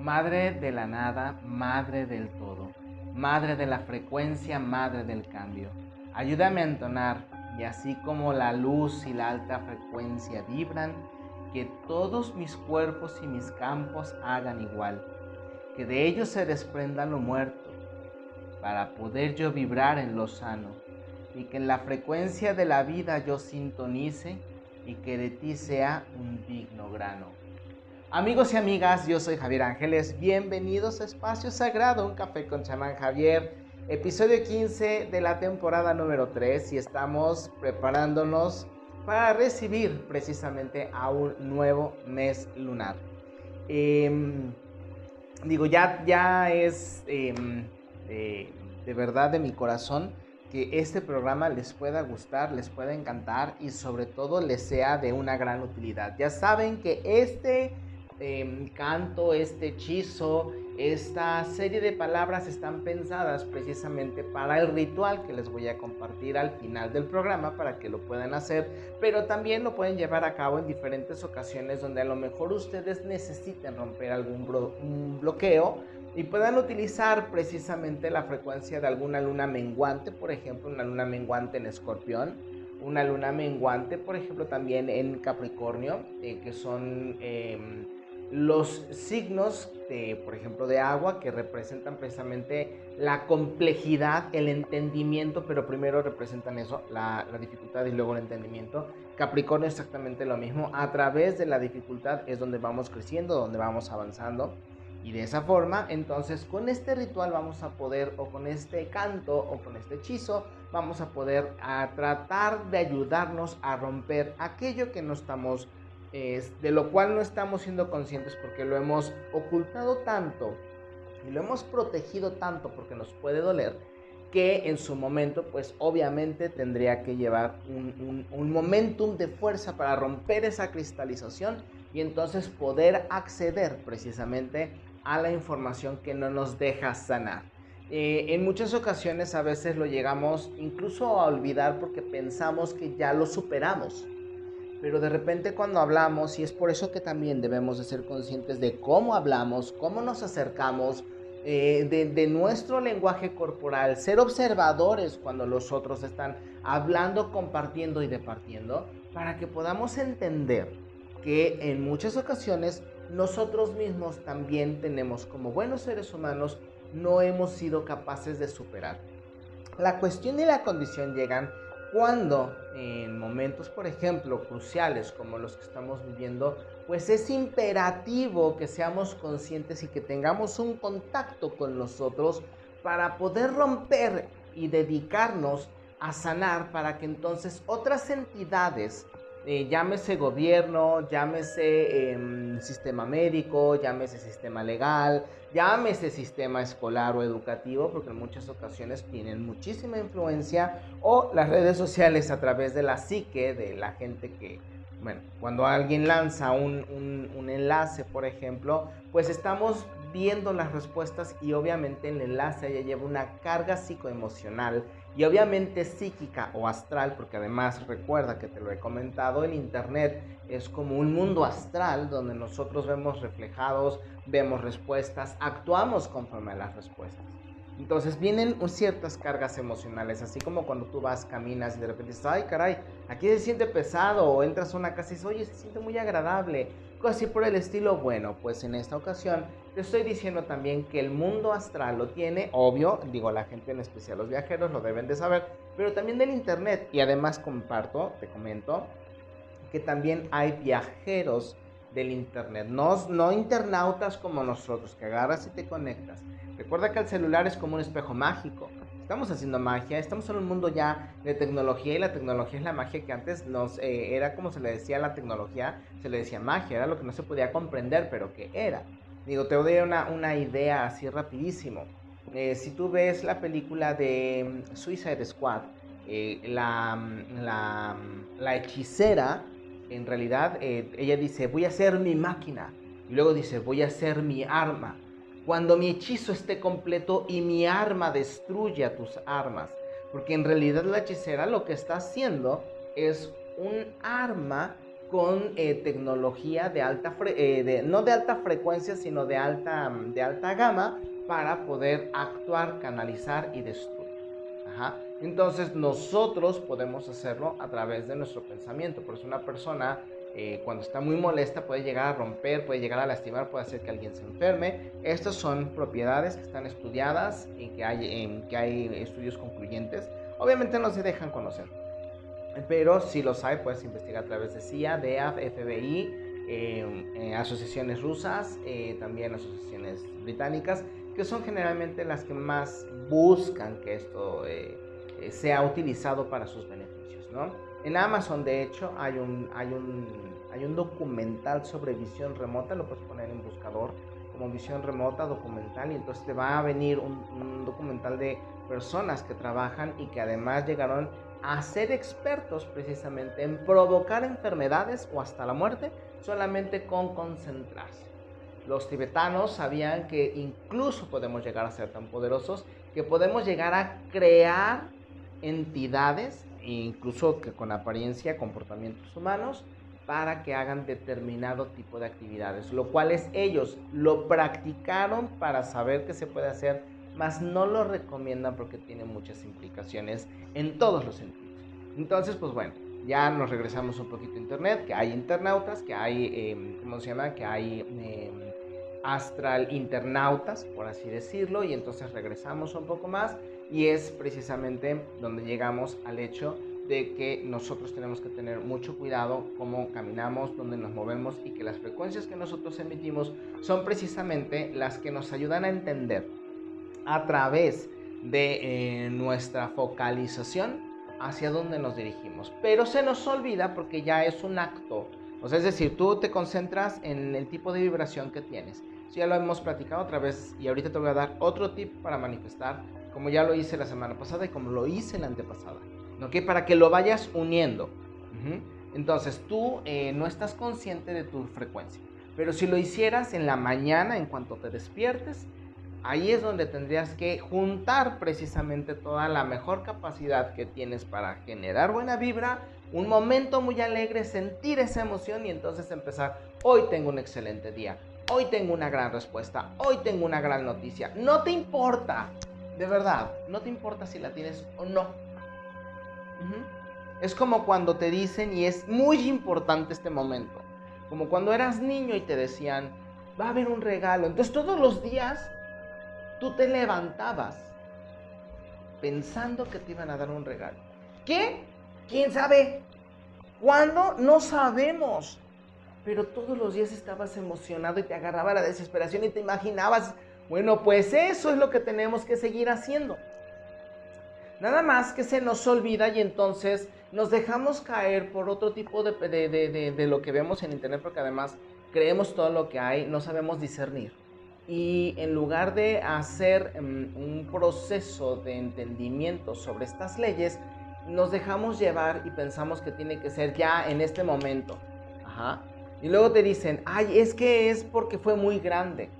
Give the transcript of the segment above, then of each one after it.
Madre de la nada, madre del todo, madre de la frecuencia, madre del cambio. Ayúdame a entonar y así como la luz y la alta frecuencia vibran, que todos mis cuerpos y mis campos hagan igual, que de ellos se desprenda lo muerto, para poder yo vibrar en lo sano, y que en la frecuencia de la vida yo sintonice y que de ti sea un digno grano. Amigos y amigas, yo soy Javier Ángeles, bienvenidos a Espacio Sagrado, un café con chamán Javier, episodio 15 de la temporada número 3 y estamos preparándonos para recibir precisamente a un nuevo mes lunar. Em, digo, ya, ya es em, de verdad de mi corazón que este programa les pueda gustar, les pueda encantar y sobre todo les sea de una gran utilidad. Ya saben que este Em, canto, este hechizo, esta serie de palabras están pensadas precisamente para el ritual que les voy a compartir al final del programa para que lo puedan hacer, pero también lo pueden llevar a cabo en diferentes ocasiones donde a lo mejor ustedes necesiten romper algún bloqueo y puedan utilizar precisamente la frecuencia de alguna luna menguante, por ejemplo, una luna menguante en escorpión, una luna menguante, por ejemplo, también en Capricornio, eh, que son... Em, los signos, de, por ejemplo, de agua, que representan precisamente la complejidad, el entendimiento, pero primero representan eso, la, dificultad y luego el entendimiento. Capricornio exactamente lo mismo. A través de la dificultad es donde vamos creciendo, donde vamos avanzando. Y de esa forma, entonces, con este ritual vamos a poder, o con este canto, o con este hechizo, vamos a poder a tratar de ayudarnos a romper aquello que no estamos de lo cual no estamos siendo conscientes porque lo hemos ocultado tanto y lo hemos protegido tanto porque nos puede doler, que en su momento, pues obviamente tendría que llevar un, un, momentum de fuerza para romper esa cristalización y entonces poder acceder precisamente a la información que no nos deja sanar. Eh, en muchas ocasiones a veces lo llegamos incluso a olvidar porque pensamos que ya lo superamos pero de repente cuando hablamos, y es por eso que también debemos de ser conscientes de cómo hablamos, cómo nos acercamos, eh, de, nuestro lenguaje corporal, ser observadores cuando los otros están hablando, compartiendo y departiendo, para que podamos entender que en muchas ocasiones nosotros mismos también tenemos, como buenos seres humanos, no hemos sido capaces de superar. La cuestión y la condición llegan cuando en momentos, por ejemplo, cruciales como los que estamos viviendo, pues es imperativo que seamos conscientes y que tengamos un contacto con nosotros para poder romper y dedicarnos a sanar para que entonces otras entidades eh, llámese gobierno, llámese em, sistema médico, llámese sistema legal, llámese sistema escolar o educativo, porque en muchas ocasiones tienen muchísima influencia, o las redes sociales a través de la psique de la gente que, bueno, cuando alguien lanza un, un enlace, por ejemplo, pues estamos viendo las respuestas y obviamente el enlace ya lleva una carga psicoemocional y obviamente psíquica o astral, porque además recuerda que te lo he comentado, el Internet es como un mundo astral donde nosotros vemos reflejados, vemos respuestas, actuamos conforme a las respuestas. Entonces vienen ciertas cargas emocionales, así como cuando tú vas, caminas y de repente dices, ay caray, aquí se siente pesado, o entras a una casa y dices, oye, se siente muy agradable, así por el estilo. Bueno, pues en esta ocasión te estoy diciendo también que el mundo astral lo tiene, obvio, digo la gente en especial los viajeros lo deben de saber, pero también del internet. Y además comparto, te comento, que también hay viajeros del internet, no, no internautas como nosotros, que agarras y te conectas. Recuerda que el celular es como un espejo mágico estamos haciendo magia, estamos en un mundo ya de tecnología y la tecnología es la magia que antes nos eh, era como se le decía a la tecnología, se le decía magia, era lo que no se podía comprender, pero que era. Digo, te doy una, una idea así rapidísimo. Eh, si tú ves la película de mm, Suicide Squad, eh, la, mm, la, mm, la, hechicera, en realidad, ella dice, voy a ser mi máquina. Y luego dice, voy a ser mi arma cuando mi hechizo esté completo y mi arma destruya tus armas. Porque en realidad la hechicera lo que está haciendo es un arma con eh, tecnología de alta, eh, no de alta frecuencia, sino de alta, de alta gama para poder actuar, canalizar y destruir. Entonces nosotros podemos hacerlo a través de nuestro pensamiento. Por eso una persona eh, cuando está muy molesta puede llegar a romper, puede llegar a lastimar, puede hacer que alguien se enferme. Estas son propiedades que están estudiadas y que hay, que hay estudios concluyentes. Obviamente no se dejan conocer, pero si los hay, puedes investigar a través de CIA, DEAF, FBI, eh, eh, asociaciones rusas, también asociaciones británicas, que son generalmente las que más buscan que esto sea utilizado para sus beneficios, ¿no? En Amazon, de hecho, hay un, hay un, hay un documental sobre visión remota, lo puedes poner en buscador como visión remota documental y entonces te va a venir un, un documental de personas que trabajan y que además llegaron a ser expertos precisamente en provocar enfermedades o hasta la muerte solamente con concentrarse. Los tibetanos sabían que incluso podemos llegar a ser tan poderosos que podemos llegar a crear entidades incluso que con apariencia comportamientos humanos para que hagan determinado tipo de actividades, lo cual es ellos lo practicaron para saber que se puede hacer, mas no lo recomiendan porque tiene muchas implicaciones en todos los sentidos. Entonces, pues bueno, ya nos regresamos un poquito a internet, que hay internautas, que hay, em, ¿cómo se llama? Que hay em, astral internautas, por así decirlo, y entonces regresamos un poco más y es precisamente donde llegamos al hecho de que nosotros tenemos que tener mucho cuidado cómo caminamos, dónde nos movemos y que las frecuencias que nosotros emitimos son precisamente las que nos ayudan a entender a través de eh, nuestra focalización hacia dónde nos dirigimos. Pero se nos olvida porque ya es un acto. O sea, es decir, tú te concentras en el tipo de vibración que tienes. Ya lo hemos platicado otra vez y ahorita te voy a dar otro tip para manifestar como ya lo hice la semana pasada y como lo hice la antepasada. ¿Ok? Para que lo vayas uniendo. Entonces tú eh, no estás consciente de tu frecuencia. Pero si lo hicieras en la mañana, en cuanto te despiertes, ahí es donde tendrías que juntar precisamente toda la mejor capacidad que tienes para generar buena vibra, un momento muy alegre, sentir esa emoción y entonces empezar, hoy tengo un excelente día, hoy tengo una gran respuesta, hoy tengo una gran noticia. No te importa de verdad, no te importa si la tienes o no. Es como cuando te dicen, y es muy importante este momento, como cuando eras niño y te decían, va a haber un regalo. Entonces todos los días tú te levantabas pensando que te iban a dar un regalo. ¿Qué? ¿Quién sabe? ¿Cuándo? No sabemos. Pero todos los días estabas emocionado y te agarraba la desesperación y te imaginabas bueno, pues eso es lo que tenemos que seguir haciendo. Nada más que se nos olvida y entonces nos dejamos caer por otro tipo de, lo que vemos en internet porque además creemos todo lo que hay, no sabemos discernir. Y en lugar de hacer mm, un proceso de entendimiento sobre estas leyes, nos dejamos llevar y pensamos que tiene que ser ya en este momento. Ajá. Y luego te dicen, ay, es que es porque fue muy grande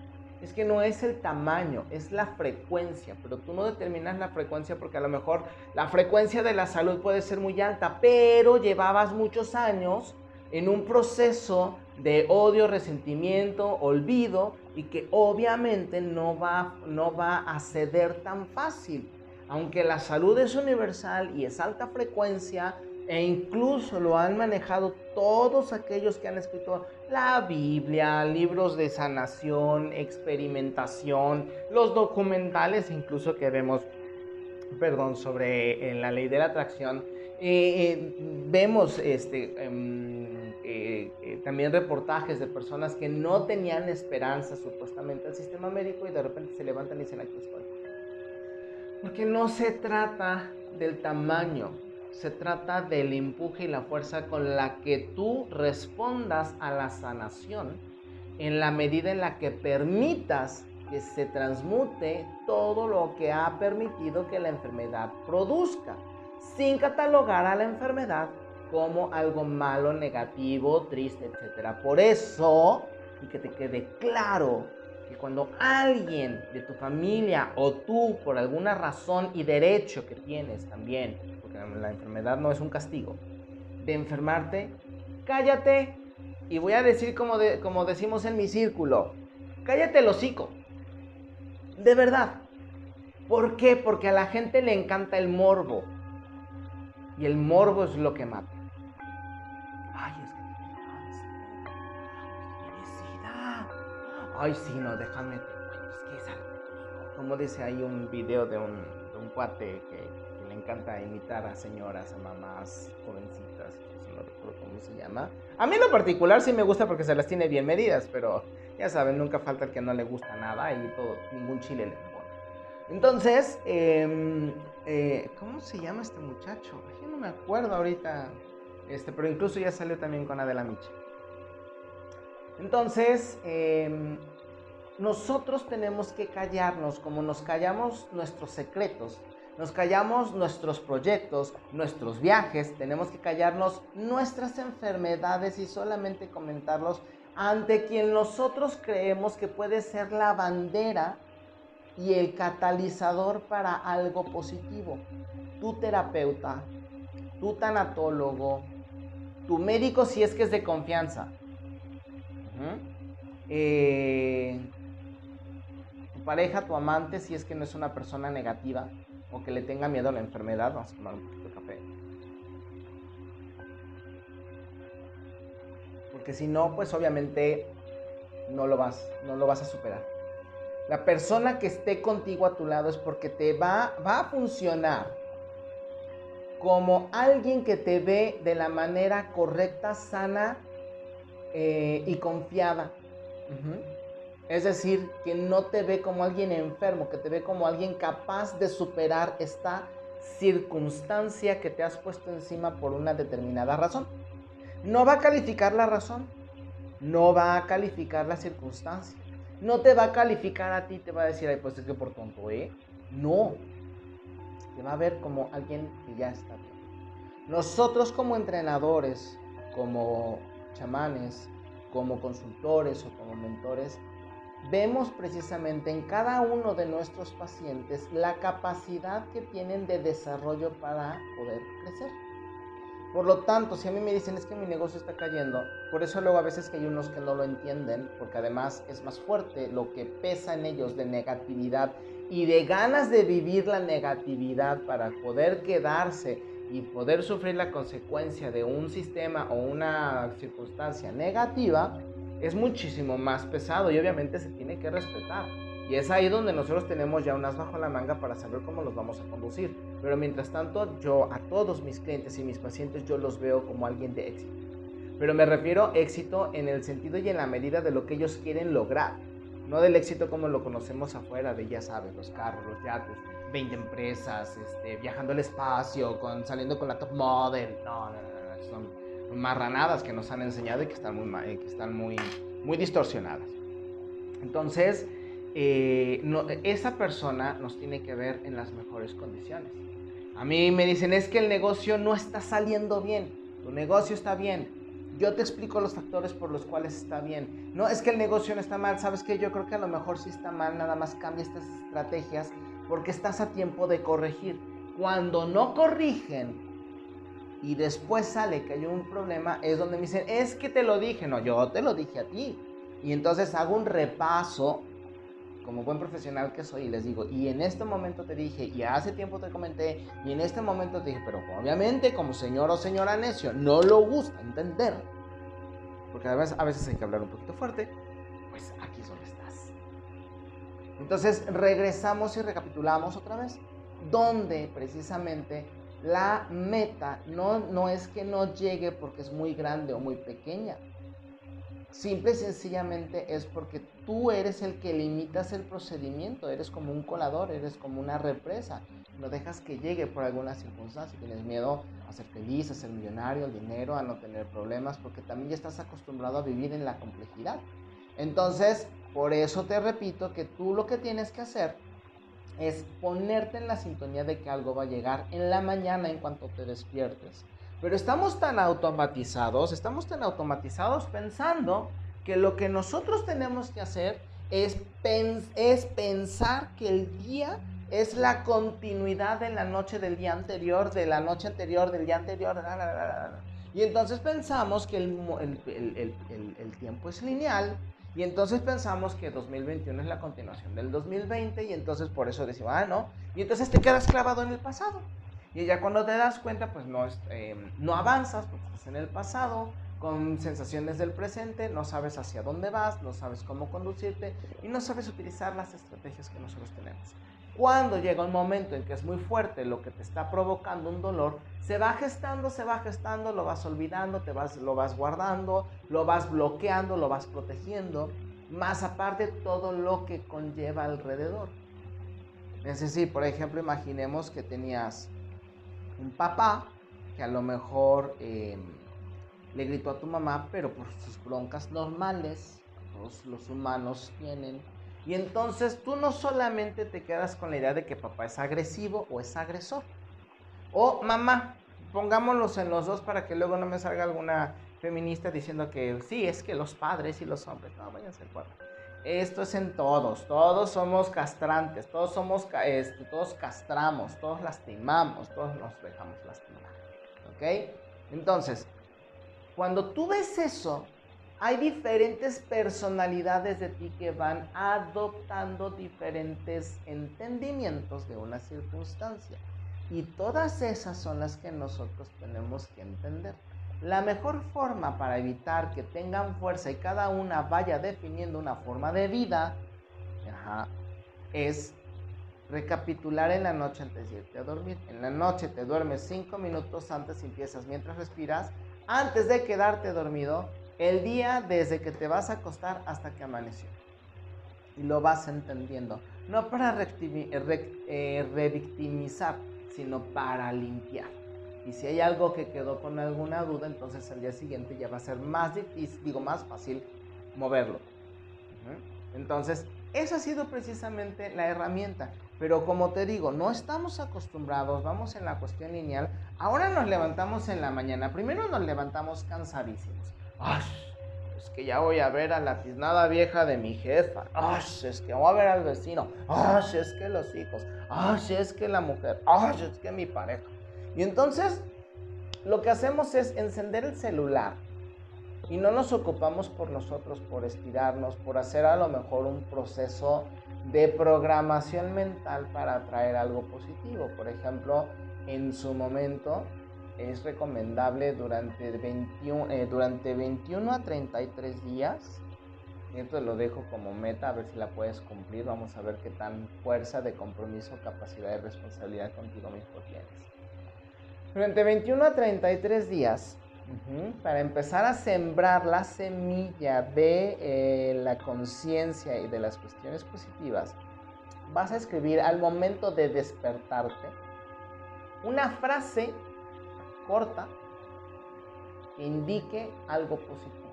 es que no es el tamaño, es la frecuencia, pero tú no determinas la frecuencia porque a lo mejor la frecuencia de la salud puede ser muy alta, pero llevabas muchos años en un proceso de odio, resentimiento, olvido y que obviamente no va, no va a ceder tan fácil. Aunque la salud es universal y es alta frecuencia, e incluso lo han manejado todos aquellos que han escrito la Biblia, libros de sanación, experimentación, los documentales incluso que vemos, perdón, sobre eh, la ley de la atracción. Eh, eh, vemos este, em, también reportajes de personas que no tenían esperanza supuestamente al sistema médico y de repente se levantan y dicen aquí estoy. Porque no se trata del tamaño, se trata del empuje y la fuerza con la que tú respondas a la sanación en la medida en la que permitas que se transmute todo lo que ha permitido que la enfermedad produzca, sin catalogar a la enfermedad como algo malo, negativo, triste, etc. Por eso, y que te quede claro, que cuando alguien de tu familia o tú, por alguna razón y derecho que tienes también, la enfermedad no es un castigo, de enfermarte, cállate. Y voy a decir como, como decimos en mi círculo, cállate el hocico. De verdad. ¿Por qué? Porque a la gente le encanta el morbo. Y el morbo es lo que mata. Ay, es que tiene cáncer. Ay, sí, no, déjame te Es que es algo. Como dice ahí un video de un, de un cuate que, encanta imitar a señoras, a mamás jovencitas, no recuerdo cómo se llama. A mí en lo particular sí me gusta porque se las tiene bien medidas, pero ya saben, nunca falta el que no le gusta nada y todo, ningún chile le pone. Entonces, em, eh, ¿cómo se llama este muchacho? No me acuerdo ahorita, este, pero incluso ya salió también con Adela Micha. Entonces, em, nosotros tenemos que callarnos como nos callamos nuestros secretos, nos callamos nuestros proyectos, nuestros viajes, tenemos que callarnos nuestras enfermedades y solamente comentarlos ante quien nosotros creemos que puede ser la bandera y el catalizador para algo positivo. Tu terapeuta, tu tanatólogo, tu médico si es que es de confianza. Eh, tu pareja, tu amante si es que no es una persona negativa o que le tenga miedo a la enfermedad. Vamos a tomar un poquito de café. Porque si no, pues obviamente no lo vas, no lo vas a superar. La persona que esté contigo a tu lado es porque te va, va a funcionar como alguien que te ve de la manera correcta, sana eh, y confiada. Es decir, que no te ve como alguien enfermo, que te ve como alguien capaz de superar esta circunstancia que te has puesto encima por una determinada razón. No va a calificar la razón, no va a calificar la circunstancia, no te va a calificar a ti, te va a decir, ay, pues es que por tonto, ¿eh? No, te va a ver como alguien que ya está bien. Nosotros como entrenadores, como chamanes, como consultores o como mentores, vemos precisamente en cada uno de nuestros pacientes la capacidad que tienen de desarrollo para poder crecer. Por lo tanto, si a mí me dicen es que mi negocio está cayendo, por eso luego a veces que hay unos que no lo entienden, porque además es más fuerte lo que pesa en ellos de negatividad y de ganas de vivir la negatividad para poder quedarse y poder sufrir la consecuencia de un sistema o una circunstancia negativa, es muchísimo más pesado y obviamente se tiene que respetar. Y es ahí donde nosotros tenemos ya unas bajo la manga para saber cómo los vamos a conducir. Pero mientras tanto, yo a todos mis clientes y mis pacientes yo los veo como alguien de éxito. Pero me refiero éxito en el sentido y en la medida de lo que ellos quieren lograr. No del éxito como lo conocemos afuera, de ya sabes, los carros, los yates, 20 empresas, este, viajando al espacio, con, saliendo con la top model. No, no, no, son marranadas que nos han enseñado y que están muy, que están muy, muy distorsionadas. Entonces, eh, esa persona nos tiene que ver en las mejores condiciones. A mí me dicen, es que el negocio no está saliendo bien, tu negocio está bien. Yo te explico los factores por los cuales está bien. No, es que el negocio no está mal, ¿sabes qué? Yo creo que a lo mejor sí está mal, nada más cambia estas estrategias porque estás a tiempo de corregir. Cuando no corrigen y después sale que hay un problema, es donde me dicen, es que te lo dije, no, yo te lo dije a ti. Y entonces hago un repaso como buen profesional que soy, les digo, y en este momento te dije, y hace tiempo te comenté, y en este momento te dije, pero obviamente como señor o señora necio, no lo gusta entender, porque además a veces hay que hablar un poquito fuerte, pues aquí donde estás. Entonces regresamos y recapitulamos otra vez, donde precisamente la meta no, no es que no llegue porque es muy grande o muy pequeña, Simple y sencillamente es porque tú eres el que limitas el procedimiento, eres como un colador, eres como una represa, no dejas que llegue por alguna circunstancia, tienes miedo a ser feliz, a ser millonario, al dinero, a no tener problemas, porque también ya estás acostumbrado a vivir en la complejidad. Entonces, por eso te repito que tú lo que tienes que hacer es ponerte en la sintonía de que algo va a llegar en la mañana en cuanto te despiertes. Pero estamos tan automatizados, estamos tan automatizados pensando que lo que nosotros tenemos que hacer es, es pensar que el día es la continuidad de la noche del día anterior, de la noche anterior, del día anterior. Y entonces pensamos que el, el, tiempo es lineal y entonces pensamos que 2021 es la continuación del 2020 y entonces por eso decimos, ah, no. Y entonces te quedas clavado en el pasado. Y ya cuando te das cuenta, pues no, eh, no avanzas porque estás en el pasado, con sensaciones del presente, no sabes hacia dónde vas, no sabes cómo conducirte y no sabes utilizar las estrategias que nosotros tenemos. Cuando llega un momento en que es muy fuerte lo que te está provocando un dolor, se va gestando, se va gestando, lo vas olvidando, te vas, lo vas guardando, lo vas bloqueando, lo vas protegiendo, más aparte todo lo que conlleva alrededor. Es decir, por ejemplo, imaginemos que tenías un papá que a lo mejor em, le gritó a tu mamá, pero por sus broncas normales, todos los humanos tienen y entonces tú no solamente te quedas con la idea de que papá es agresivo o es agresor. O mamá, pongámoslos en los dos para que luego no me salga alguna feminista diciendo que sí, es que los padres y los hombres, no, váyanse al cuarto. Esto es en todos, todos somos castrantes, todos somos, este, todos castramos, todos lastimamos, todos nos dejamos lastimar. ¿Ok? Entonces, cuando tú ves eso, hay diferentes personalidades de ti que van adoptando diferentes entendimientos de una circunstancia. Y todas esas son las que nosotros tenemos que entender. La mejor forma para evitar que tengan fuerza y cada una vaya definiendo una forma de vida es recapitular en la noche antes de irte a dormir. En la noche te duermes cinco minutos antes y empiezas mientras respiras. Antes de quedarte dormido, el día desde que te vas a acostar hasta que amaneció. Y lo vas entendiendo. No para eh, revictimizar, sino para limpiar. Y si hay algo que quedó con alguna duda, entonces al día siguiente ya va a ser más difícil, digo, más fácil moverlo. Entonces, esa ha sido precisamente la herramienta. Pero como te digo, no estamos acostumbrados, vamos en la cuestión lineal. Ahora nos levantamos en la mañana. Primero nos levantamos cansadísimos. ¡Ay! Es que ya voy a ver a la tiznada vieja de mi jefa. ¡Ay! Es que voy a ver al vecino. ¡Ay! Es que los hijos. ¡Ay! Es que la mujer. ¡Ay! Es que mi pareja. Y entonces lo que hacemos es encender el celular y no nos ocupamos por nosotros, por estirarnos, por hacer a lo mejor un proceso de programación mental para atraer algo positivo. Por ejemplo, en su momento es recomendable durante 21, eh, durante 21 a 33 días. Esto lo dejo como meta, a ver si la puedes cumplir. Vamos a ver qué tan fuerza de compromiso, capacidad y responsabilidad contigo mismo tienes. Durante 21 a 33 días, para empezar a sembrar la semilla de eh, la conciencia y de las cuestiones positivas, vas a escribir al momento de despertarte una frase corta que indique algo positivo.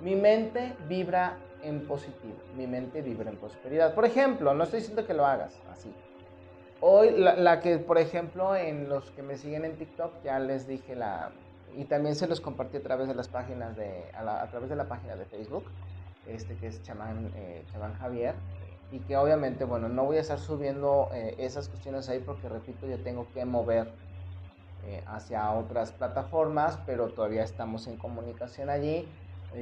Mi mente vibra en positivo, mi mente vibra en prosperidad. Por ejemplo, no estoy diciendo que lo hagas así. Hoy, la, que, por ejemplo, en los que me siguen en TikTok, ya les dije la... Y también se los compartí a través de las páginas de... A, través de la página de Facebook, este que es Chamán, eh, Javier. Y que obviamente, bueno, no voy a estar subiendo eh, esas cuestiones ahí porque, repito, yo tengo que mover eh, hacia otras plataformas, pero todavía estamos en comunicación allí.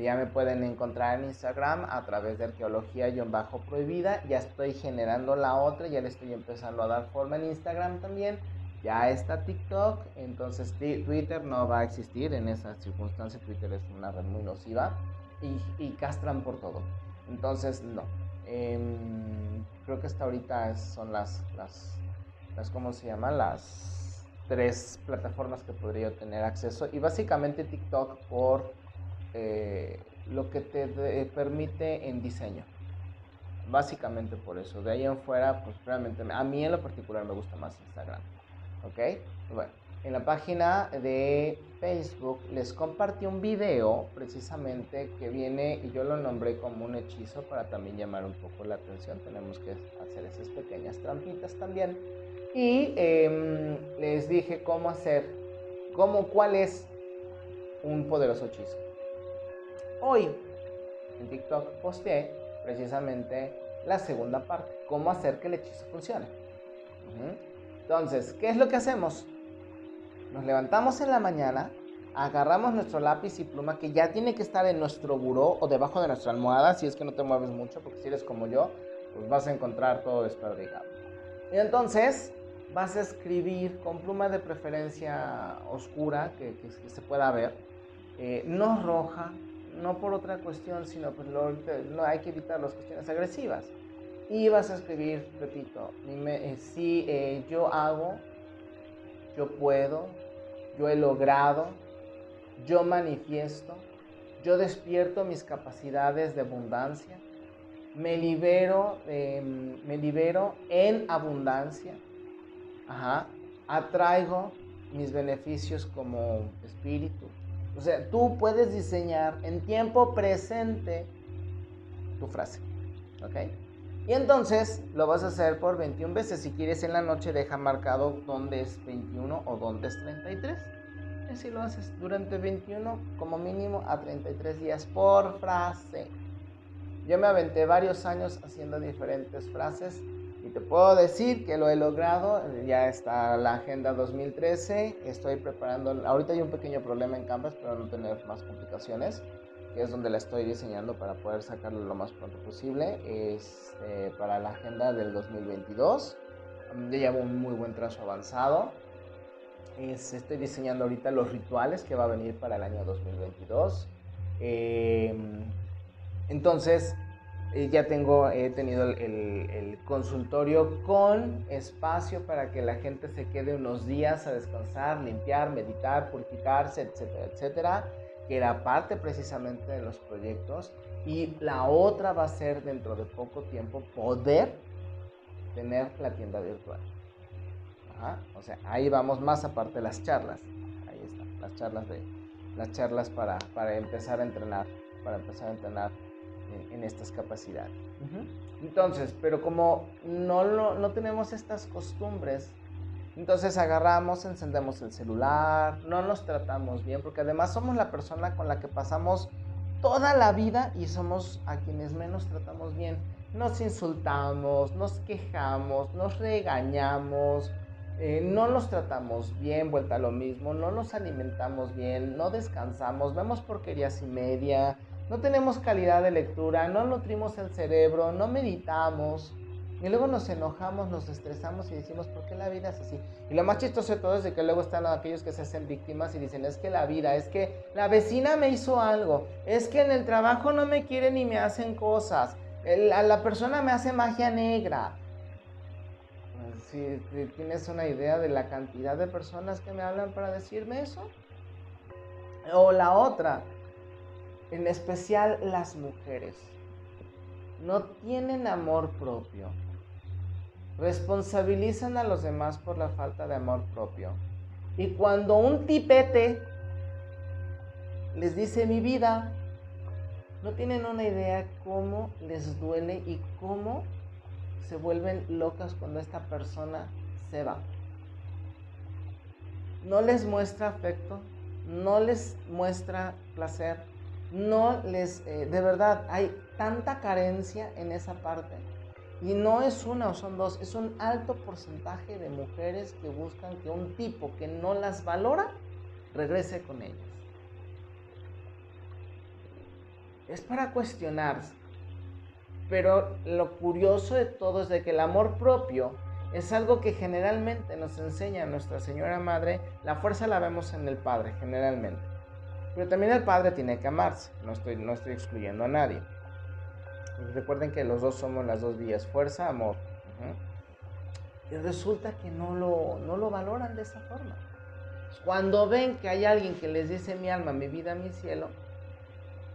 Ya me pueden encontrar en Instagram a través de arqueología-prohibida. Ya estoy generando la otra, ya le estoy empezando a dar forma en Instagram también. Ya está TikTok, entonces Twitter no va a existir en esa circunstancia. Twitter es una red muy nociva y, y castran por todo. Entonces, no. Em, creo que hasta ahorita son las, las, las, ¿cómo se llama? Las tres plataformas que podría tener acceso y básicamente TikTok por eh, lo que te permite en diseño. Básicamente por eso. De ahí en fuera, pues realmente a mí en lo particular me gusta más Instagram. ¿Ok? Bueno, en la página de Facebook les compartí un video precisamente que viene y yo lo nombré como un hechizo para también llamar un poco la atención. Tenemos que hacer esas pequeñas trampitas también y em, les dije cómo hacer, cómo, cuál es un poderoso hechizo. Hoy en TikTok posteé precisamente la segunda parte, cómo hacer que el hechizo funcione. Entonces, ¿qué es lo que hacemos? Nos levantamos en la mañana, agarramos nuestro lápiz y pluma que ya tiene que estar en nuestro buró o debajo de nuestra almohada, si es que no te mueves mucho, porque si eres como yo, pues vas a encontrar todo desperdigado. Y entonces vas a escribir con pluma de preferencia oscura, que, se pueda ver, eh, no roja, no por otra cuestión, sino pues lo, hay que evitar las cuestiones agresivas. Y vas a escribir, repito, eh, si eh, yo hago, yo puedo, yo he logrado, yo manifiesto, yo despierto mis capacidades de abundancia, me libero, em, me libero en abundancia, atraigo mis beneficios como espíritu. O sea, tú puedes diseñar en tiempo presente tu frase, ¿ok? Y entonces lo vas a hacer por 21 veces. Si quieres en la noche deja marcado dónde es 21 o dónde es 33. Y así lo haces durante 21 como mínimo a 33 días por frase. Yo me aventé varios años haciendo diferentes frases y te puedo decir que lo he logrado. Ya está la agenda 2013. Estoy preparando. Ahorita hay un pequeño problema en Canvas, pero no tener más complicaciones que es donde la estoy diseñando para poder sacarlo lo más pronto posible, es eh, para la agenda del 2022. Ya llevo un muy buen trazo avanzado. estoy diseñando ahorita los rituales que va a venir para el año 2022. Em, entonces, eh, ya tengo, he tenido el, consultorio con espacio para que la gente se quede unos días a descansar, limpiar, meditar, purificarse, etcétera, etcétera que era parte precisamente de los proyectos, y la otra va a ser dentro de poco tiempo poder tener la tienda virtual. o sea, ahí vamos más aparte de las charlas. Ahí están, las charlas de las charlas para, para empezar a entrenar, para empezar a entrenar en, estas capacidades. Entonces, pero como no, no, no tenemos estas costumbres entonces agarramos, encendemos el celular, no nos tratamos bien, porque además somos la persona con la que pasamos toda la vida y somos a quienes menos tratamos bien. Nos insultamos, nos quejamos, nos regañamos, eh, no nos tratamos bien, vuelta a lo mismo, no nos alimentamos bien, no descansamos, vemos porquerías y media, no tenemos calidad de lectura, no nutrimos el cerebro, no meditamos. Y luego nos enojamos, nos estresamos y decimos, ¿por qué la vida es así? Y lo más chistoso de todo es de que luego están aquellos que se hacen víctimas y dicen, es que la vida, es que la vecina me hizo algo, es que en el trabajo no me quieren ni me hacen cosas, la persona me hace magia negra. Si tienes una idea de la cantidad de personas que me hablan para decirme eso. O la otra, en especial las mujeres, no tienen amor propio responsabilizan a los demás por la falta de amor propio. Y cuando un tipete les dice mi vida, no tienen una idea cómo les duele y cómo se vuelven locas cuando esta persona se va. No les muestra afecto, no les muestra placer, no les, eh, de verdad, hay tanta carencia en esa parte y no es una o son dos, es un alto porcentaje de mujeres que buscan que un tipo que no las valora regrese con ellas. Es para cuestionarse. Pero lo curioso de todo es de que el amor propio es algo que generalmente nos enseña Nuestra Señora Madre. La fuerza la vemos en el Padre, generalmente. Pero también el Padre tiene que amarse. No estoy, no estoy excluyendo a nadie. Recuerden que los dos somos las dos vías, fuerza, amor. Y resulta que no lo, no lo valoran de esa forma. Cuando ven que hay alguien que les dice mi alma, mi vida, mi cielo,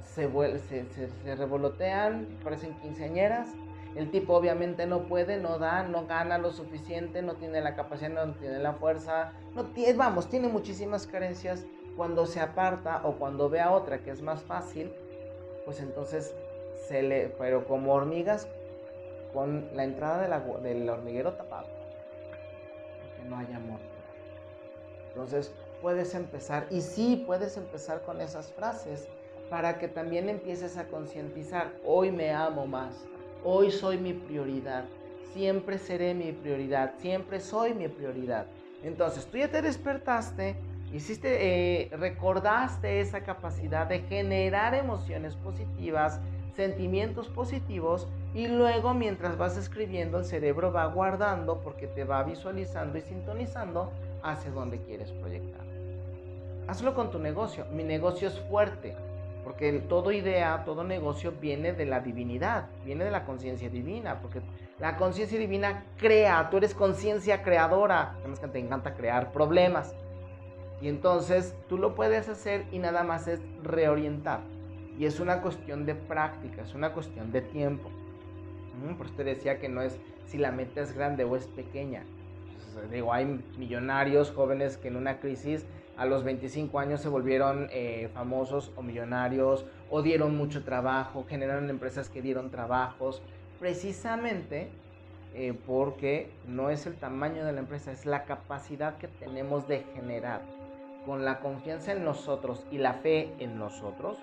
se, se, se, revolotean, parecen quinceañeras. El tipo obviamente no puede, no da, no gana lo suficiente, no tiene la capacidad, no tiene la fuerza, no vamos, tiene muchísimas carencias. Cuando se aparta o cuando ve a otra que es más fácil, pues entonces se le, pero como hormigas con la entrada del hormiguero tapado, que no haya amor. Entonces puedes empezar, y sí puedes empezar con esas frases para que también empieces a concientizar, hoy me amo más, hoy soy mi prioridad, siempre seré mi prioridad, siempre soy mi prioridad. Entonces, tú ya te despertaste, hiciste, eh, recordaste esa capacidad de generar emociones positivas, sentimientos positivos y luego mientras vas escribiendo el cerebro va guardando porque te va visualizando y sintonizando hacia donde quieres proyectar. Hazlo con tu negocio. Mi negocio es fuerte porque todo idea, todo negocio viene de la divinidad, viene de la conciencia divina, porque la conciencia divina crea, tú eres conciencia creadora, además que te encanta crear problemas. Y entonces tú lo puedes hacer y nada más es reorientar. Y es una cuestión de práctica, es una cuestión de tiempo. Mm, por eso decía que no es si la meta es grande o es pequeña. digo, hay millonarios jóvenes que en una crisis a los 25 años se volvieron eh, famosos o millonarios o dieron mucho trabajo, generaron empresas que dieron trabajos, precisamente eh, porque no es el tamaño de la empresa, es la capacidad que tenemos de generar. Con la confianza en nosotros y la fe en nosotros,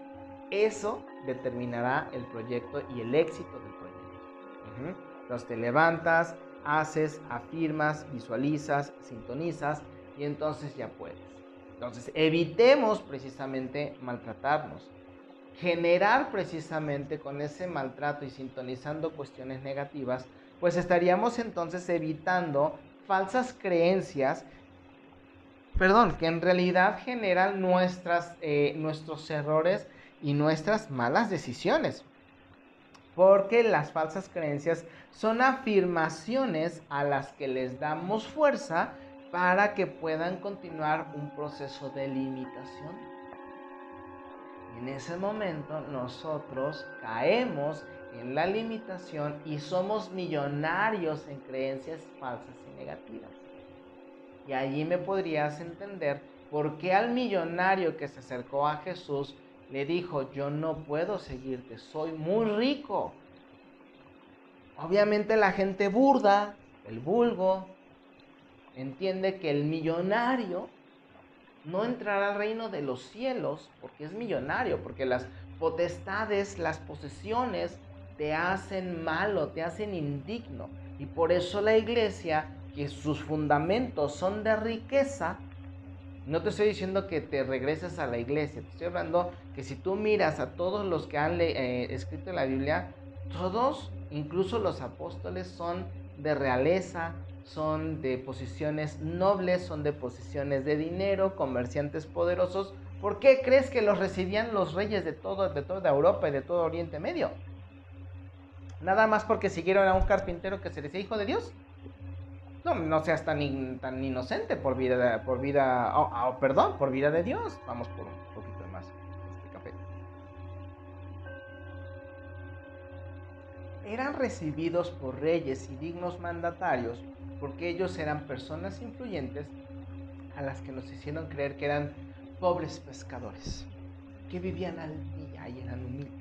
eso determinará el proyecto y el éxito del proyecto. Entonces te levantas, haces, afirmas, visualizas, sintonizas y entonces ya puedes. Entonces evitemos precisamente maltratarnos. Generar precisamente con ese maltrato y sintonizando cuestiones negativas, pues estaríamos entonces evitando falsas creencias perdón, que en realidad generan nuestras, eh, nuestros errores y nuestras malas decisiones. Porque las falsas creencias son afirmaciones a las que les damos fuerza para que puedan continuar un proceso de limitación. En ese momento nosotros caemos en la limitación y somos millonarios en creencias falsas y negativas. Y allí me podrías entender por qué al millonario que se acercó a Jesús le dijo, yo no puedo seguirte, soy muy rico. Obviamente la gente burda, el vulgo, entiende que el millonario no entrará al reino de los cielos porque es millonario, porque las potestades, las posesiones te hacen malo, te hacen indigno. Y por eso la iglesia, que sus fundamentos son de riqueza, no te estoy diciendo que te regreses a la iglesia, te estoy hablando que si tú miras a todos los que han eh, escrito la Biblia, todos, incluso los apóstoles, son de realeza, son de posiciones nobles, son de posiciones de dinero, comerciantes poderosos. ¿Por qué crees que los recibían los reyes de, de toda Europa y de todo Oriente Medio? Nada más porque siguieron a un carpintero que se decía hijo de Dios. No, no seas tan, tan inocente por vida, por vida, oh, oh, perdón, por vida de Dios. Vamos por un poquito más este café. Eran recibidos por reyes y dignos mandatarios porque ellos eran personas influyentes a las que nos hicieron creer que eran pobres pescadores, que vivían al día y eran humildes.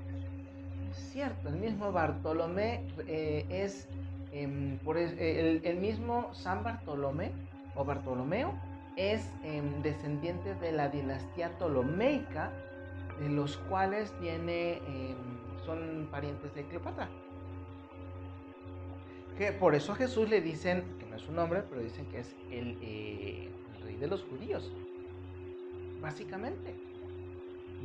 Es cierto, el mismo Bartolomé eh, es Em, por eh, el, mismo San Bartolomé o Bartolomeo es em, descendiente de la dinastía ptolomeica, de los cuales viene, em, son parientes de Cleopatra. Que por eso a Jesús le dicen, que no es su nombre, pero dicen que es el, eh, el rey de los judíos. Básicamente.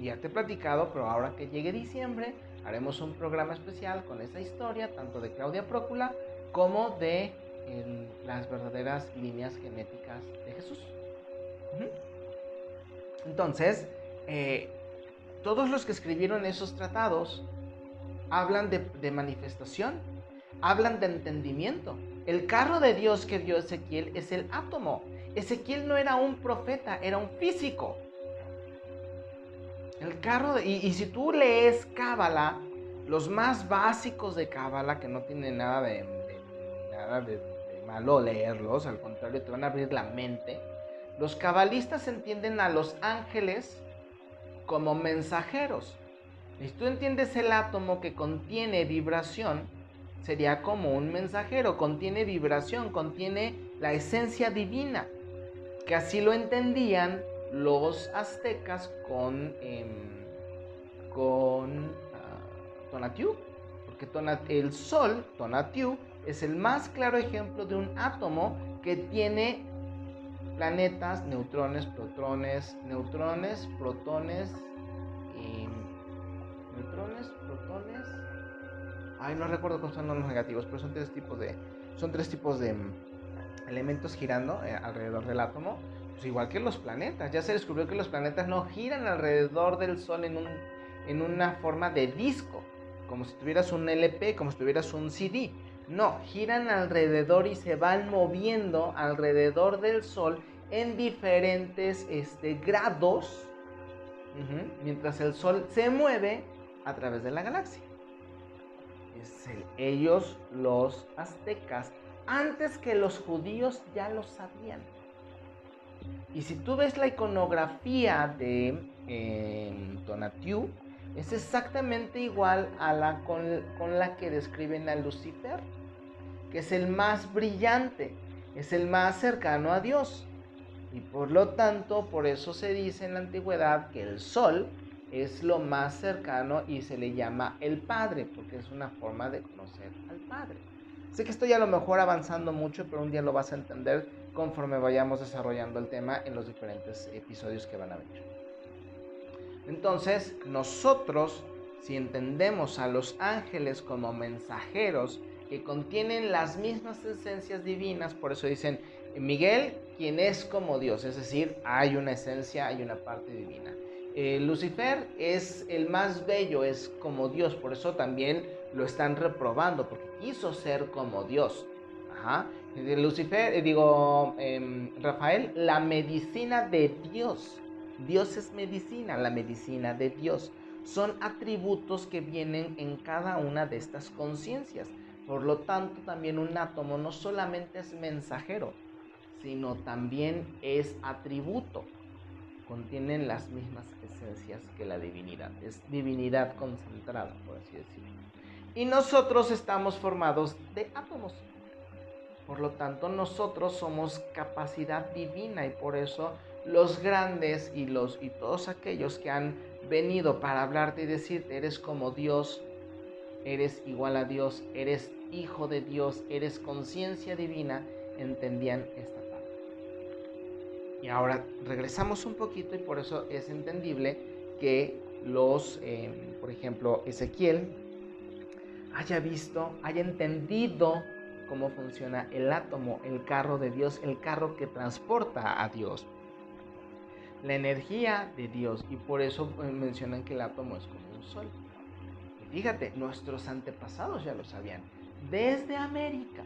Ya te he platicado, pero ahora que llegue diciembre, haremos un programa especial con esa historia, tanto de Claudia Prócula como de las verdaderas líneas genéticas de Jesús. Entonces, eh, todos los que escribieron esos tratados hablan de, de, manifestación, hablan de entendimiento. El carro de Dios que vio Ezequiel es el átomo. Ezequiel no era un profeta, era un físico. El carro, y, y si tú lees Cábala, los más básicos de Cábala, que no tienen nada de de, malo leerlos, al contrario, te van a abrir la mente. Los cabalistas entienden a los ángeles como mensajeros. Si tú entiendes el átomo que contiene vibración, sería como un mensajero, contiene vibración, contiene la esencia divina, que así lo entendían los aztecas con, em, con uh, Tonatiuh, porque el sol, Tonatiuh, es el más claro ejemplo de un átomo que tiene planetas, neutrones, protones, neutrones, protones, y neutrones, protones. Ay, no recuerdo cómo son los negativos, pero son tres tipos de, son tres tipos de mm, elementos girando eh, alrededor del átomo. Pues igual que los planetas. Ya se descubrió que los planetas no giran alrededor del Sol en, un, en una forma de disco, como si tuvieras un LP, como si tuvieras un CD. No, giran alrededor y se van moviendo alrededor del Sol en diferentes este, grados, mientras el Sol se mueve a través de la galaxia. ellos, los aztecas, antes que los judíos ya lo sabían. Y si tú ves la iconografía de eh, Tonatiuh, es exactamente igual a la con, con la que describen a Lucifer, que es el más brillante, es el más cercano a Dios. Y por lo tanto, por eso se dice en la antigüedad que el sol es lo más cercano y se le llama el Padre, porque es una forma de conocer al Padre. Sé que estoy a lo mejor avanzando mucho, pero un día lo vas a entender conforme vayamos desarrollando el tema en los diferentes episodios que van a venir. Entonces, nosotros, si entendemos a los ángeles como mensajeros que contienen las mismas esencias divinas, por eso dicen Miguel, quien es como Dios, es decir, hay una esencia, hay una parte divina. Eh, Lucifer es el más bello, es como Dios, por eso también lo están reprobando, porque quiso ser como Dios. Ajá. Lucifer, eh, digo, em, Rafael, la medicina de Dios. Dios es medicina, la medicina de Dios. Son atributos que vienen en cada una de estas conciencias. Por lo tanto, también un átomo no solamente es mensajero, sino también es atributo. Contienen las mismas esencias que la divinidad. Es divinidad concentrada, por así decirlo. Y nosotros estamos formados de átomos. Por lo tanto, nosotros somos capacidad divina y por eso los grandes y los y todos aquellos que han venido para hablarte y decirte eres como Dios, eres igual a Dios, eres hijo de Dios, eres conciencia divina, entendían esta parte. Y ahora regresamos un poquito y por eso es entendible que los, eh, por ejemplo, Ezequiel haya visto, haya entendido cómo funciona el átomo, el carro de Dios, el carro que transporta a Dios la energía de Dios y por eso eh, mencionan que el átomo es como un sol. Y fíjate, nuestros antepasados ya lo sabían, desde América,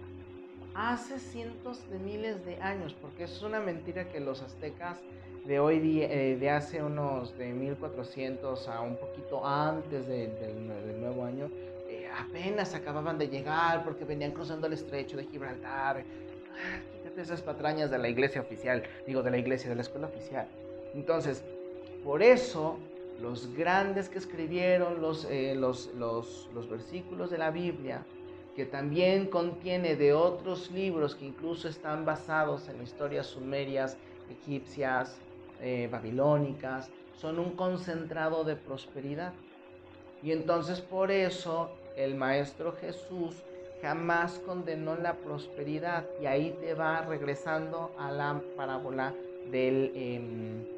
hace cientos de miles de años, porque es una mentira que los aztecas de hoy día, eh, de hace unos de 1400 a un poquito antes del, nuevo año, eh, apenas acababan de llegar porque venían cruzando el estrecho de Gibraltar. Ah, quítate esas patrañas de la iglesia oficial, digo de la iglesia, de la escuela oficial. Entonces, por eso los grandes que escribieron los, eh, los, los, los, versículos de la Biblia, que también contiene de otros libros que incluso están basados en historias sumerias, egipcias, eh, babilónicas, son un concentrado de prosperidad. Y entonces por eso el Maestro Jesús jamás condenó la prosperidad. Y ahí te va regresando a la parábola del... Em,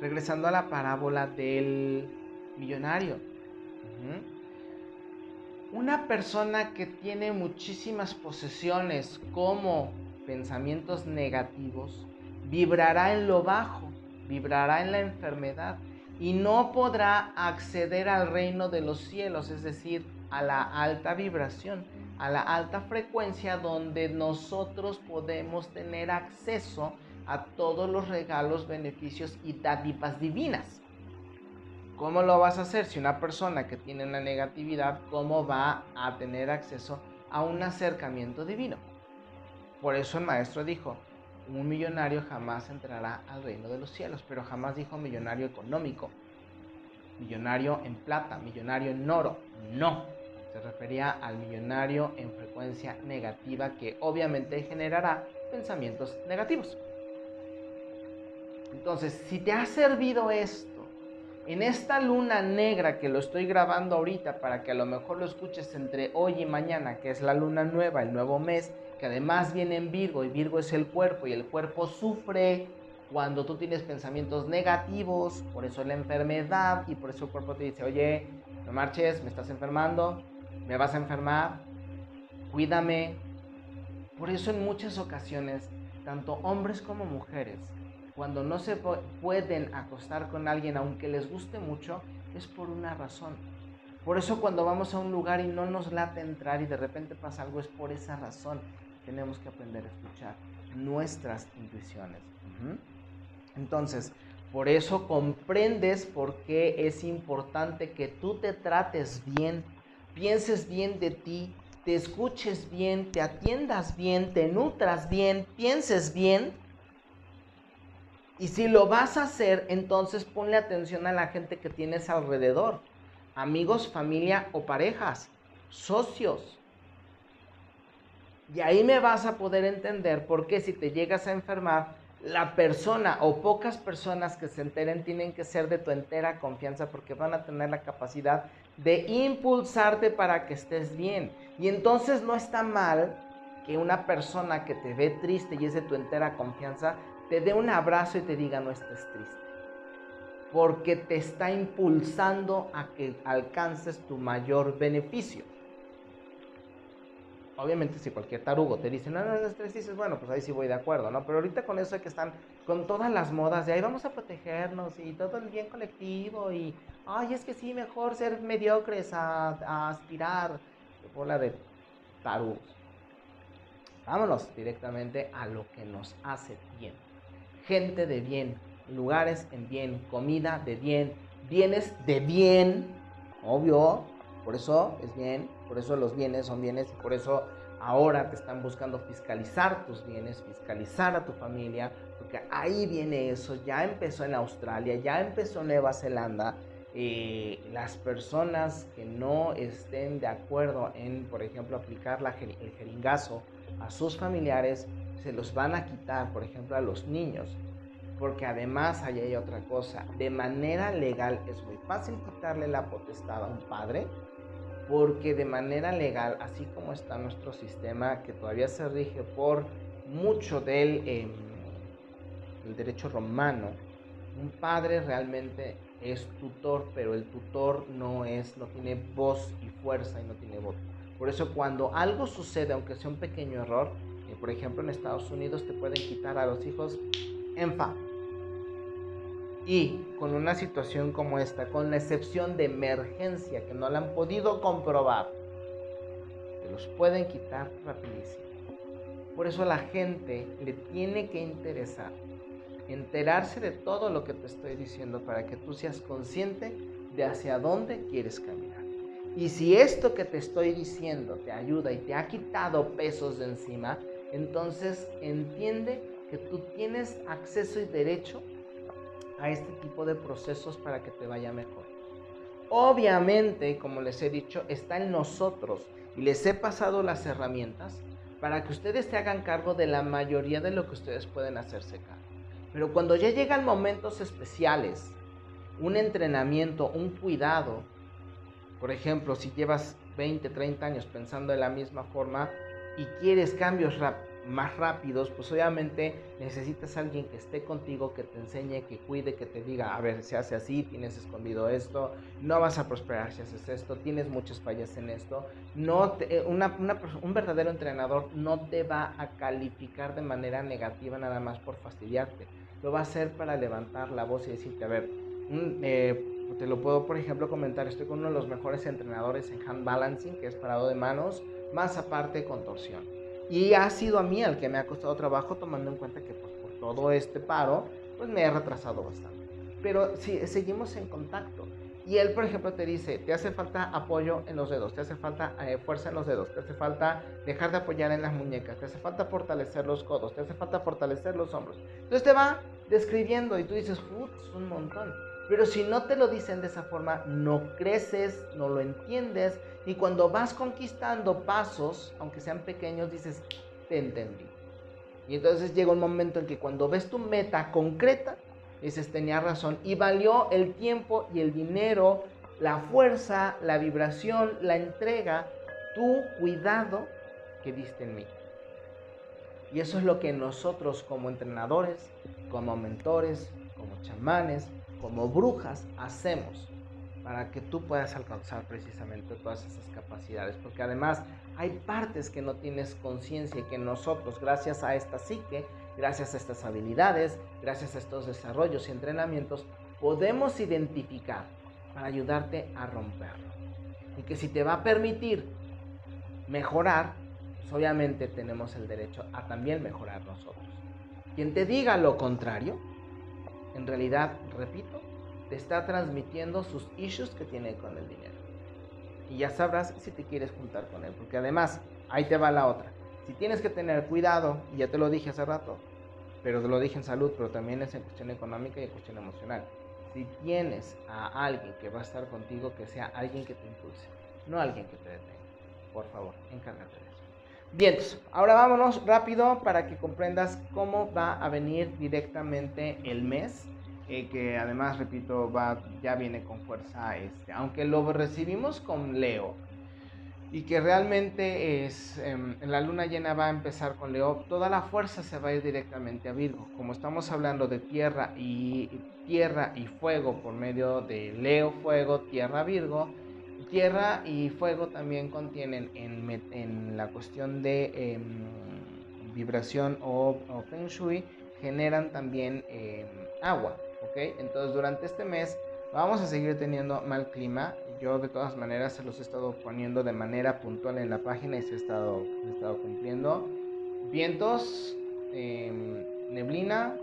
regresando a la parábola del millonario. Una persona que tiene muchísimas posesiones como pensamientos negativos, vibrará en lo bajo, vibrará en la enfermedad y no podrá acceder al reino de los cielos, es decir, a la alta vibración, a la alta frecuencia donde nosotros podemos tener acceso todos los regalos, beneficios y dádivas divinas. ¿Cómo lo vas a hacer si una persona que tiene la negatividad, cómo va a tener acceso a un acercamiento divino? Por eso el maestro dijo, un millonario jamás entrará al reino de los cielos, pero jamás dijo millonario económico, millonario en plata, millonario en oro. No, se refería al millonario en frecuencia negativa que obviamente generará pensamientos negativos. Entonces, si te ha servido esto, en esta luna negra que lo estoy grabando ahorita para que a lo mejor lo escuches entre hoy y mañana, que es la luna nueva, el nuevo mes, que además viene en Virgo y Virgo es el cuerpo y el cuerpo sufre cuando tú tienes pensamientos negativos, por eso la enfermedad y por eso el cuerpo te dice, oye, no marches, me estás enfermando, me vas a enfermar, cuídame. Por eso en muchas ocasiones, tanto hombres como mujeres, cuando no se pueden acostar con alguien aunque les guste mucho, es por una razón. Por eso cuando vamos a un lugar y no nos late entrar y de repente pasa algo, es por esa razón. Tenemos que aprender a escuchar nuestras intuiciones. Entonces, por eso comprendes por qué es importante que tú te trates bien, pienses bien de ti, te escuches bien, te atiendas bien, te nutras bien, pienses bien. Y si lo vas a hacer, entonces ponle atención a la gente que tienes alrededor, amigos, familia o parejas, socios. Y ahí me vas a poder entender por qué si te llegas a enfermar, la persona o pocas personas que se enteren tienen que ser de tu entera confianza porque van a tener la capacidad de impulsarte para que estés bien. Y entonces no está mal que una persona que te ve triste y es de tu entera confianza te dé un abrazo y te diga no estés triste. Porque te está impulsando a que alcances tu mayor beneficio. Obviamente si cualquier tarugo te dice, no, no, no estrés, dices, bueno, pues ahí sí voy de acuerdo, ¿no? Pero ahorita con eso de que están con todas las modas de ahí vamos a protegernos y todo el bien colectivo y, ay, es que sí, mejor ser mediocres a, aspirar, bola de tarugos. Vámonos directamente a lo que nos hace bien. Gente de bien, lugares en bien, comida de bien, bienes de bien, obvio, por eso es bien, por eso los bienes son bienes y por eso ahora te están buscando fiscalizar tus bienes, fiscalizar a tu familia, porque ahí viene eso, ya empezó en Australia, ya empezó en Nueva Zelanda. Eh, las personas que no estén de acuerdo en, por ejemplo, aplicar la, el jeringazo a sus familiares, se los van a quitar, por ejemplo, a los niños. Porque además ahí hay otra cosa, de manera legal es muy fácil quitarle la potestad a un padre porque de manera legal, así como está nuestro sistema, que todavía se rige por mucho del em, derecho romano, un padre realmente es tutor, pero el tutor no es, no tiene voz y fuerza y no tiene voto. Por eso cuando algo sucede, aunque sea un pequeño error, eh, por ejemplo en Estados Unidos te pueden quitar a los hijos en fa y con una situación como esta, con la excepción de emergencia que no la han podido comprobar, te los pueden quitar rapidísimo. Por eso a la gente le tiene que interesar enterarse de todo lo que te estoy diciendo para que tú seas consciente de hacia dónde quieres caminar. Y si esto que te estoy diciendo te ayuda y te ha quitado pesos de encima, entonces entiende que tú tienes acceso y derecho a este tipo de procesos para que te vaya mejor. Obviamente, como les he dicho, está en nosotros y les he pasado las herramientas para que ustedes se hagan cargo de la mayoría de lo que ustedes pueden hacerse cargo. Pero cuando ya llegan momentos especiales, un entrenamiento, un cuidado, por ejemplo, si llevas 20, 30 años pensando de la misma forma y quieres cambios más rápidos, pues obviamente necesitas alguien que esté contigo, que te enseñe, que cuide, que te diga, a ver, se hace así, tienes escondido esto, no vas a prosperar si haces esto, tienes muchas fallas en esto. No eh, un verdadero entrenador no te va a calificar de manera negativa nada más por fastidiarte. Lo va a hacer para levantar la voz y decirte, a ver, eh, te lo puedo, por ejemplo, comentar, estoy con uno de los mejores entrenadores en hand balancing, que es parado de manos, más aparte contorsión y ha sido a mí el que me ha costado trabajo tomando en cuenta que pues, por todo este paro, pues me he retrasado bastante. Pero sí, seguimos en contacto. Y él, por ejemplo, te dice, te hace falta apoyo en los dedos, te hace falta eh, fuerza en los dedos, te hace falta dejar de apoyar en las muñecas, te hace falta fortalecer los codos, te hace falta fortalecer los hombros. Entonces te va describiendo y tú dices, es un montón. Pero si no te lo dicen de esa forma, no creces, no lo entiendes. Y cuando vas conquistando pasos, aunque sean pequeños, dices, te entendí. Y entonces llega un momento en que cuando ves tu meta concreta, dices, tenía razón. Y valió el tiempo y el dinero, la fuerza, la vibración, la entrega, tu cuidado que diste en mí. Y eso es lo que nosotros como entrenadores, como mentores, como chamanes, como brujas hacemos para que tú puedas alcanzar precisamente todas esas capacidades. Porque además hay partes que no tienes conciencia y que nosotros, gracias a esta psique, gracias a estas habilidades, gracias a estos desarrollos y entrenamientos, podemos identificar para ayudarte a romperlo. Y que si te va a permitir mejorar, pues obviamente tenemos el derecho a también mejorar nosotros. Quien te diga lo contrario, en realidad, repito, te está transmitiendo sus issues que tiene con el dinero. Y ya sabrás si te quieres juntar con él. Porque además, ahí te va la otra. Si tienes que tener cuidado, y ya te lo dije hace rato, pero te lo dije en salud, pero también es en cuestión económica y en cuestión emocional. Si tienes a alguien que va a estar contigo, que sea alguien que te impulse, no alguien que te detenga. Por favor, encárgate de Bien, ahora vámonos rápido para que comprendas cómo va a venir directamente el mes eh, que además, repito, va, ya viene con fuerza, este, aunque lo recibimos con Leo, y que realmente es, em, la luna llena va a empezar con Leo, toda la fuerza se va a ir directamente a Virgo. Como estamos hablando de tierra y, tierra y fuego por medio de Leo, fuego, tierra, Virgo, tierra y fuego también contienen en, la cuestión de em, vibración o, feng shui, generan también em, agua. ¿ok? Entonces durante este mes vamos a seguir teniendo mal clima. Yo de todas maneras se los he estado poniendo de manera puntual en la página y se ha estado, estado cumpliendo. Vientos, em, neblina,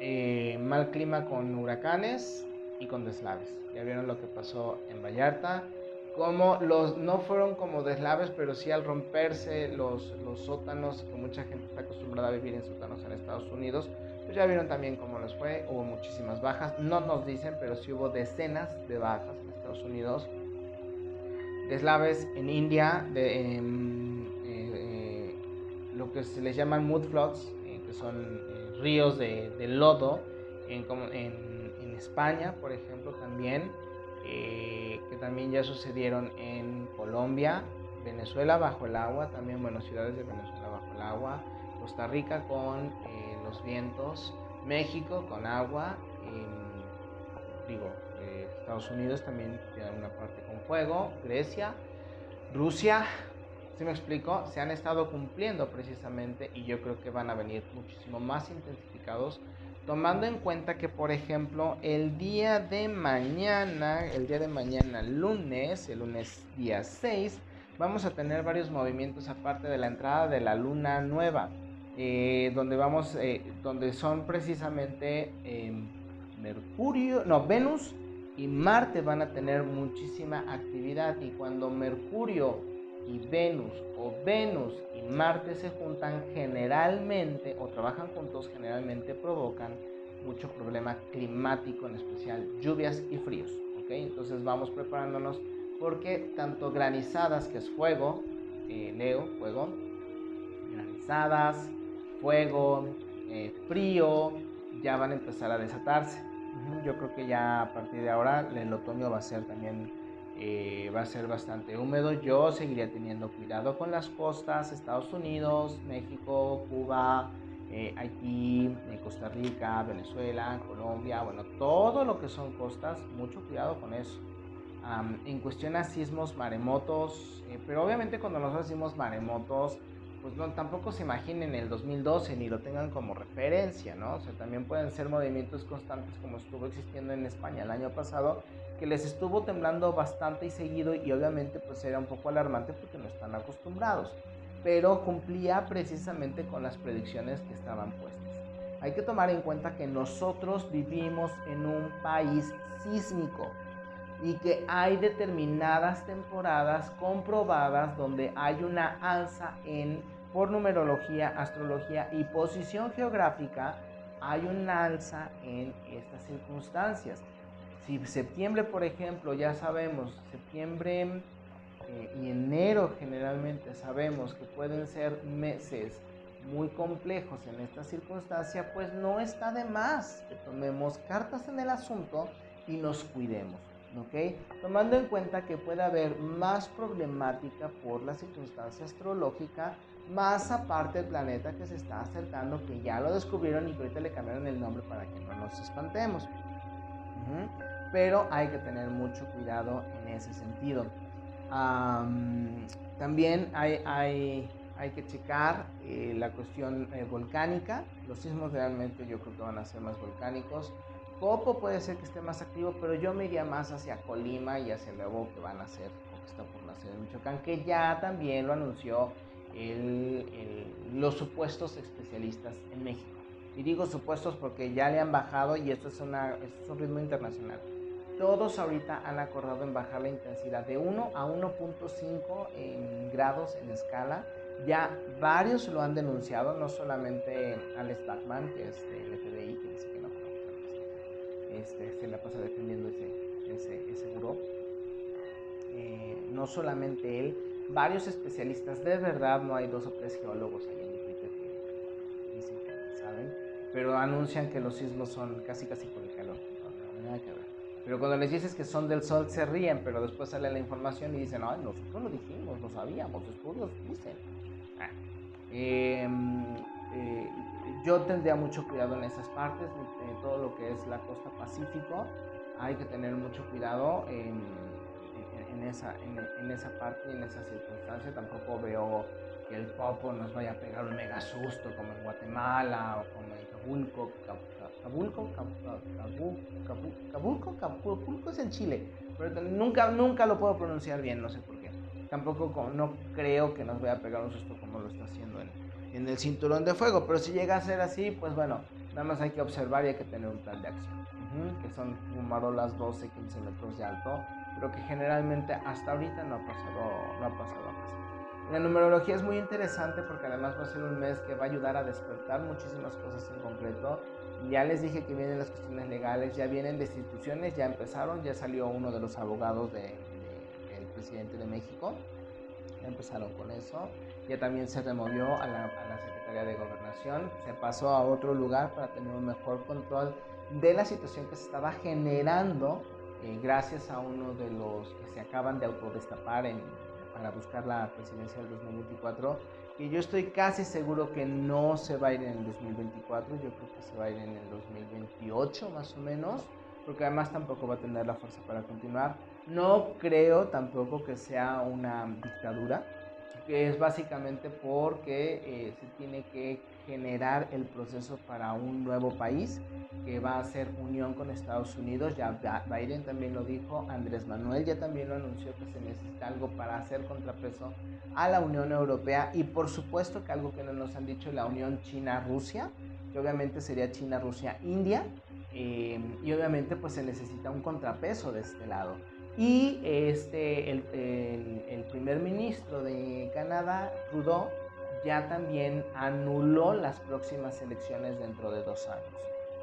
eh, mal clima con huracanes y con deslaves. Ya vieron lo que pasó en Vallarta. Como los, no fueron como deslaves, pero sí al romperse los, los sótanos, que mucha gente está acostumbrada a vivir en sótanos en Estados Unidos, pues ya vieron también cómo les fue, hubo muchísimas bajas, no nos dicen, pero sí hubo decenas de bajas en Estados Unidos, deslaves en India, de, eh, eh, lo que se les llaman mud floods, eh, que son ríos de, lodo, en, en, España, por ejemplo, también, que también ya sucedieron en Colombia, Venezuela bajo el agua, también, bueno, ciudades de Venezuela bajo el agua, Costa Rica con los vientos, México con agua, digo, eh, Estados Unidos también tiene una parte con fuego, Grecia, Rusia, si me explico, se han estado cumpliendo precisamente y yo creo que van a venir muchísimo más intensificados, tomando en cuenta que, por ejemplo, el día de mañana, el día de mañana lunes, el lunes día 6, vamos a tener varios movimientos aparte de la entrada de la luna nueva. Eh, donde vamos, eh, donde son precisamente em, Mercurio, no, Venus y Marte van a tener muchísima actividad y cuando Mercurio y Venus o Venus y Marte se juntan generalmente o trabajan juntos generalmente provocan mucho problema climático, en especial lluvias y fríos. Entonces vamos preparándonos porque tanto granizadas, que es fuego, eh, Leo, fuego, granizadas, fuego, eh, frío, ya van a empezar a desatarse. Yo creo que ya a partir de ahora el otoño va a ser también eh, va a ser bastante húmedo. Yo seguiría teniendo cuidado con las costas, Estados Unidos, México, Cuba, eh, Haití, Costa Rica, Venezuela, Colombia, bueno, todo lo que son costas, mucho cuidado con eso. en cuestión a sismos, maremotos, pero obviamente cuando nosotros decimos maremotos, pues no, tampoco se imaginen el 2012 ni lo tengan como referencia, ¿no? O sea, también pueden ser movimientos constantes como estuvo existiendo en España el año pasado, que les estuvo temblando bastante y seguido y obviamente pues era un poco alarmante porque no están acostumbrados, pero cumplía precisamente con las predicciones que estaban puestas. Hay que tomar en cuenta que nosotros vivimos en un país sísmico y que hay determinadas temporadas comprobadas donde hay una alza en por numerología, astrología y posición geográfica, hay un alza en estas circunstancias. Si septiembre, por ejemplo, ya sabemos, septiembre eh, y enero generalmente sabemos que pueden ser meses muy complejos en esta circunstancia, pues no está de más que tomemos cartas en el asunto y nos cuidemos. ¿Ok? Tomando en cuenta que puede haber más problemática por la circunstancia astrológica más aparte el planeta que se está acercando, que ya lo descubrieron y que ahorita le cambiaron el nombre para que no nos espantemos. Pero hay que tener mucho cuidado en ese sentido. también hay, hay, hay, que checar eh, la cuestión eh, volcánica. Los sismos realmente yo creo que van a ser más volcánicos. Popo puede ser que esté más activo, pero yo me iría más hacia Colima y hacia luego que van a ser, o que está por nacer en Michoacán, que ya también lo anunció los supuestos especialistas en México. Y digo supuestos porque ya le han bajado y esto es, un ritmo internacional. Todos ahorita han acordado en bajar la intensidad de 1 a 1.5 grados en escala. Ya varios lo han denunciado, no solamente Alex Bachman, que es del FBI, que dice este, se la pasa defendiendo ese, ese, ese buró. Eh, no solamente él, varios especialistas, de verdad no hay dos o tres geólogos ahí en Twitter que dicen que saben, pero anuncian que los sismos son casi casi por el calor, no, nada que ver. Pero cuando les dices que son del sol se ríen, pero después sale la información y dicen, no, nosotros lo dijimos, lo sabíamos, estudios dicen. Ah. Em, eh, yo tendría mucho cuidado en esas partes, en todo lo que es la costa pacífico, hay que tener mucho cuidado. En, en esa, en, esa parte y en esa circunstancia. Tampoco veo que el popo nos vaya a pegar un mega susto como en Guatemala o como en Cabulco. Cabulco, Cabulco, Cabulco, es en Chile, pero nunca, nunca lo puedo pronunciar bien, no sé por qué. Tampoco no creo que nos vaya a pegar un susto como lo está haciendo en, en el cinturón de fuego, pero si llega a ser así, pues bueno, nada más hay que observar y hay que tener un plan de acción, que son fumarolas 12, 15 metros de alto, pero que generalmente hasta ahorita no ha pasado, no ha pasado a pasar. La numerología es muy interesante porque además va a ser un mes que va a ayudar a despertar muchísimas cosas en concreto. Ya les dije que vienen las cuestiones legales, ya vienen destituciones, ya empezaron, ya salió uno de los abogados del de, presidente de México, empezaron con eso, ya también se removió a la, a la Secretaría de Gobernación, se pasó a otro lugar para tener un mejor control de la situación que se estaba generando eh, gracias a uno de los que se acaban de autodestapar en, para buscar la presidencia del 2024, que yo estoy casi seguro que no se va a ir en el 2024, yo creo que se va a ir en el 2028 más o menos, porque además tampoco va a tener la fuerza para continuar. No creo tampoco que sea una dictadura, que es básicamente porque eh, se tiene que generar el proceso para un nuevo país que va a ser unión con Estados Unidos. Ya Biden también lo dijo, Andrés Manuel ya también lo anunció que se necesita algo para hacer contrapeso a la Unión Europea y por supuesto que algo que no nos han dicho, la Unión China-Rusia, que obviamente sería China-Rusia-India. Eh, y obviamente pues se necesita un contrapeso de este lado. Y este, el, el, primer ministro de Canadá, Trudeau, ya también anuló las próximas elecciones dentro de dos años.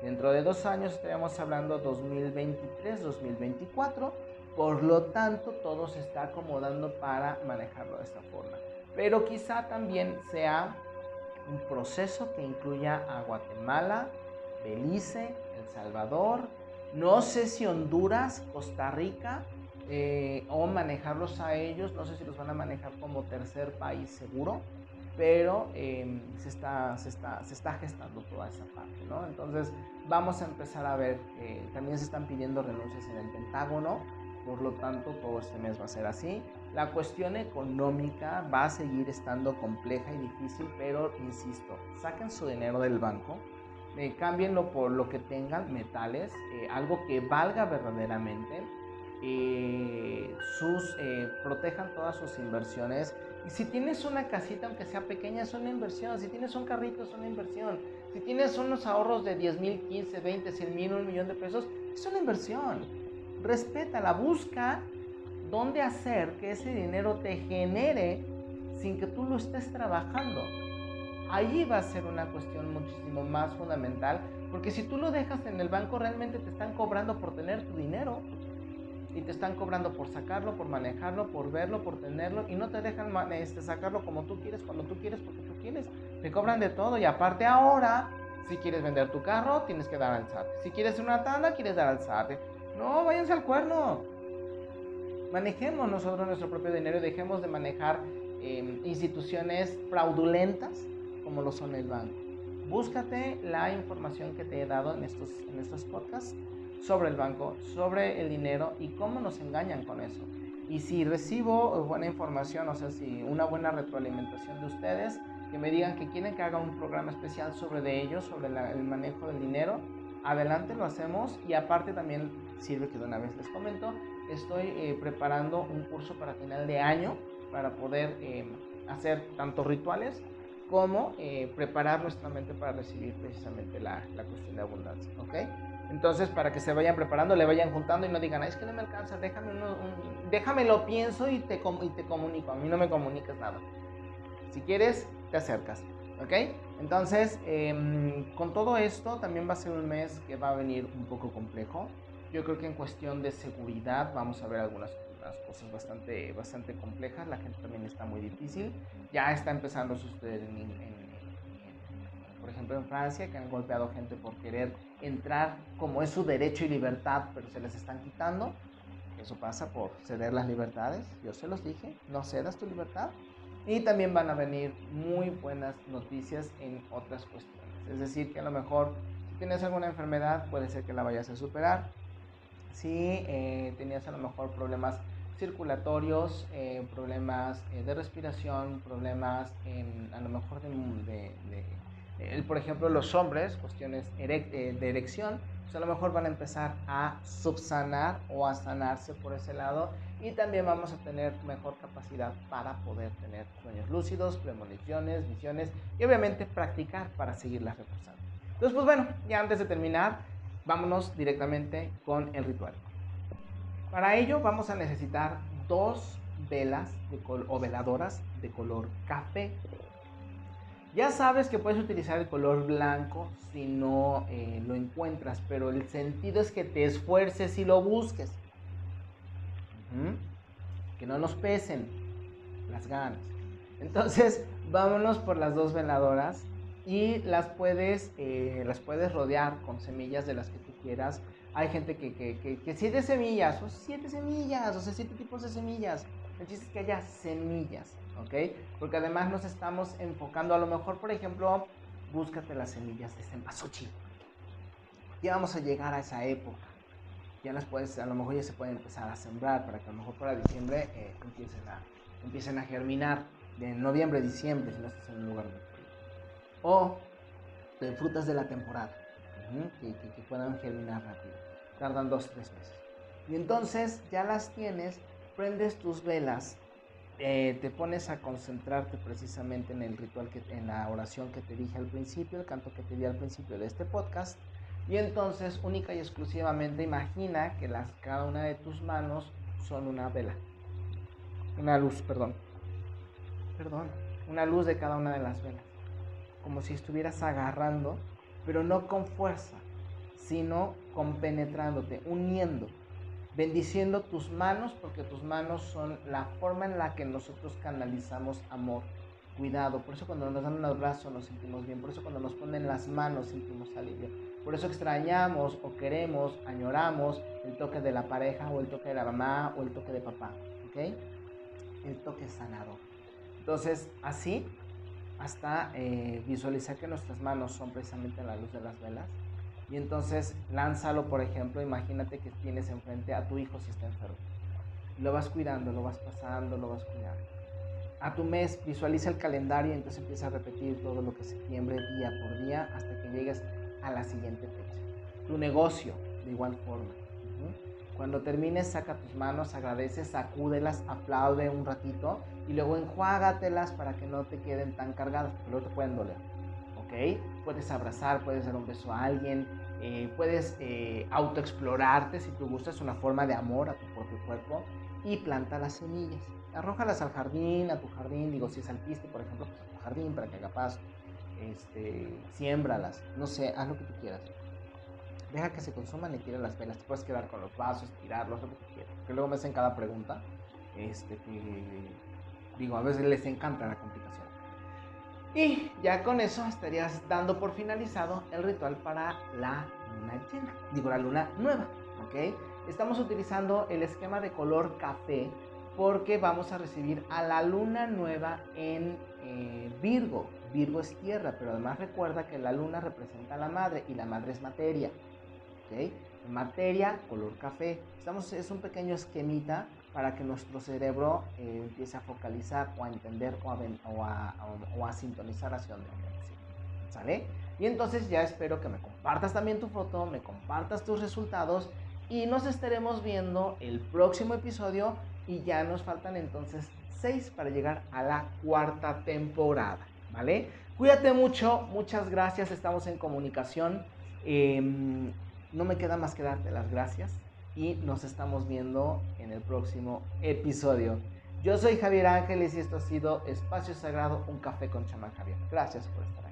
Dentro de dos años estaríamos hablando 2023-2024, por lo tanto todo se está acomodando para manejarlo de esta forma. Pero quizá también sea un proceso que incluya a Guatemala, Belice, El Salvador, no sé si Honduras, Costa Rica, eh, o manejarlos a ellos, no sé si los van a manejar como tercer país seguro, pero em, se, está, se, está, se está gestando toda esa parte, ¿no? Entonces vamos a empezar a ver, que también se están pidiendo renuncias en el Pentágono, por lo tanto todo este mes va a ser así. La cuestión económica va a seguir estando compleja y difícil, pero insisto, saquen su dinero del banco, eh, cámbienlo por lo que tengan, metales, eh, algo que valga verdaderamente eh, sus, eh, protejan todas sus inversiones. Y si tienes una casita, aunque sea pequeña, es una inversión. Si tienes un carrito, es una inversión. Si tienes unos ahorros de 10 mil, 15, 20, 100 mil, un millón de pesos, es una inversión. Respétala, busca dónde hacer que ese dinero te genere sin que tú lo estés trabajando. Ahí va a ser una cuestión muchísimo más fundamental, porque si tú lo dejas en el banco, realmente te están cobrando por tener tu dinero y te están cobrando por sacarlo, por manejarlo, por verlo, por tenerlo y no te dejan este, sacarlo como tú quieres, cuando tú quieres, porque tú quieres. Te cobran de todo y aparte ahora, si quieres vender tu carro, tienes que dar al SAT. Si quieres una tanda, quieres dar al SAT. No, váyanse al cuerno. Manejemos nosotros nuestro propio dinero dejemos de manejar em, instituciones fraudulentas como lo son el banco. Búscate la información que te he dado en estos, en estos podcasts sobre el banco, sobre el dinero y cómo nos engañan con eso. Y si recibo buena información, o sea, si una buena retroalimentación de ustedes, que me digan que quieren que haga un programa especial sobre de ellos, sobre el manejo del dinero, adelante lo hacemos y aparte también sirve que de una vez les comento, estoy eh, preparando un curso para final de año para poder eh, hacer tanto rituales como eh, preparar nuestra mente para recibir precisamente la, la cuestión de abundancia, ¿ok? Entonces, para que se vayan preparando, le vayan juntando y no digan, es que no me alcanza, déjame, déjame lo pienso y te, y te comunico. A mí no me comunicas nada. Si quieres, te acercas. ¿Ok? Entonces, em, con todo esto, también va a ser un mes que va a venir un poco complejo. Yo creo que en cuestión de seguridad vamos a ver algunas, cosas bastante, bastante complejas. La gente también está muy difícil. Ya está empezando a suceder en por ejemplo en Francia, que han golpeado gente por querer entrar como es su derecho y libertad, pero se les están quitando. Eso pasa por ceder las libertades. Yo se los dije, no cedas tu libertad. Y también van a venir muy buenas noticias en otras cuestiones. Es decir, que a lo mejor si tienes alguna enfermedad, puede ser que la vayas a superar. Si eh, tenías a lo mejor problemas circulatorios, eh, problemas eh, de respiración, problemas a lo mejor de por ejemplo, los hombres, cuestiones eh, de erección, pues a lo mejor van a empezar a subsanar o a sanarse por ese lado y también vamos a tener mejor capacidad para poder tener sueños lúcidos, premoniciones, visiones y obviamente practicar para seguirlas reforzando. Entonces, pues bueno, ya antes de terminar, vámonos directamente con el ritual. Para ello vamos a necesitar dos velas o veladoras de color café ya sabes que puedes utilizar el color blanco si no eh, lo encuentras, pero el sentido es que te esfuerces y lo busques. Que no nos pesen las ganas. Entonces, vámonos por las dos veladoras y las puedes, eh, las puedes rodear con semillas de las que tú quieras. Hay gente que, que, que, que siete semillas, o siete semillas, o sea, siete tipos de semillas. El chiste es que haya semillas. ¿ok? Porque además nos estamos enfocando, a lo mejor, por ejemplo, búscate las semillas de cempasúchil. Ya vamos a llegar a esa época. Ya las puedes, a lo mejor ya se pueden empezar a sembrar para que a lo mejor para diciembre eh, empiecen, a, empiecen a germinar. De noviembre, diciembre, si no estás en un lugar muy frío. O de frutas de la temporada, que, que, que puedan germinar rápido. Tardan dos, tres meses. Y entonces ya las tienes, prendes tus velas eh, te pones a concentrarte precisamente en el ritual, que, en la oración que te dije al principio, el canto que te di al principio de este podcast. Y entonces, única y exclusivamente, imagina que las, cada una de tus manos son una vela. Una luz, perdón. Perdón. Una luz de cada una de las velas. Como si estuvieras agarrando, pero no con fuerza, sino compenetrándote, uniendo bendiciendo tus manos porque tus manos son la forma en la que nosotros canalizamos amor, cuidado. Por eso cuando nos dan un abrazo nos sentimos bien, por eso cuando nos ponen las manos sentimos alivio. Por eso extrañamos o queremos, añoramos el toque de la pareja o el toque de la mamá o el toque de papá, ¿ok? El toque sanador. Entonces, así, hasta eh, visualizar que nuestras manos son precisamente la luz de las velas, y entonces lánzalo, por ejemplo, imagínate que tienes enfrente a tu hijo si está enfermo. Lo vas cuidando, lo vas pasando, lo vas cuidando. A tu mes visualiza el calendario y entonces empieza a repetir todo lo que septiembre día por día hasta que llegues a la siguiente fecha. Tu negocio, de igual forma. Cuando termines, saca tus manos, agradece, sacúdelas, aplaude un ratito y luego enjuágatelas para que no te queden tan cargadas, porque luego te pueden doler. Puedes abrazar, puedes dar un beso a alguien, eh, puedes eh, autoexplorarte si tú gustas, una forma de amor a tu propio cuerpo y planta las semillas. Arrójalas al jardín, a tu jardín, digo, si es alpiste, por ejemplo, pues a tu jardín para que haga paso. Este, siémbralas, no sé, haz lo que tú quieras. Deja que se consuman y tira las velas. Te puedes quedar con los vasos, tirarlos, lo que quieras. Porque luego me hacen cada pregunta. Este, digo, a veces les encanta la complicación. Y ya con eso estarías dando por finalizado el ritual para la luna llena, digo la luna nueva, ¿ok? Estamos utilizando el esquema de color café porque vamos a recibir a la luna nueva en eh, Virgo. Virgo es tierra, pero además recuerda que la luna representa a la madre y la madre es materia. ¿Okay? Materia, color café. Estamos, es un pequeño esquemita para que nuestro cerebro eh, empiece a focalizar o a entender o a, o a, sintonizar hacia donde ¿Sale? Y entonces ya espero que me compartas también tu foto, me compartas tus resultados y nos estaremos viendo el próximo episodio y ya nos faltan entonces seis para llegar a la cuarta temporada, ¿vale? Cuídate mucho, muchas gracias, estamos en comunicación. Em, no me queda más que darte las gracias y nos estamos viendo en el próximo episodio. Yo soy Javier Ángeles y esto ha sido Espacio Sagrado, un café con chamán Javier. Gracias por estar.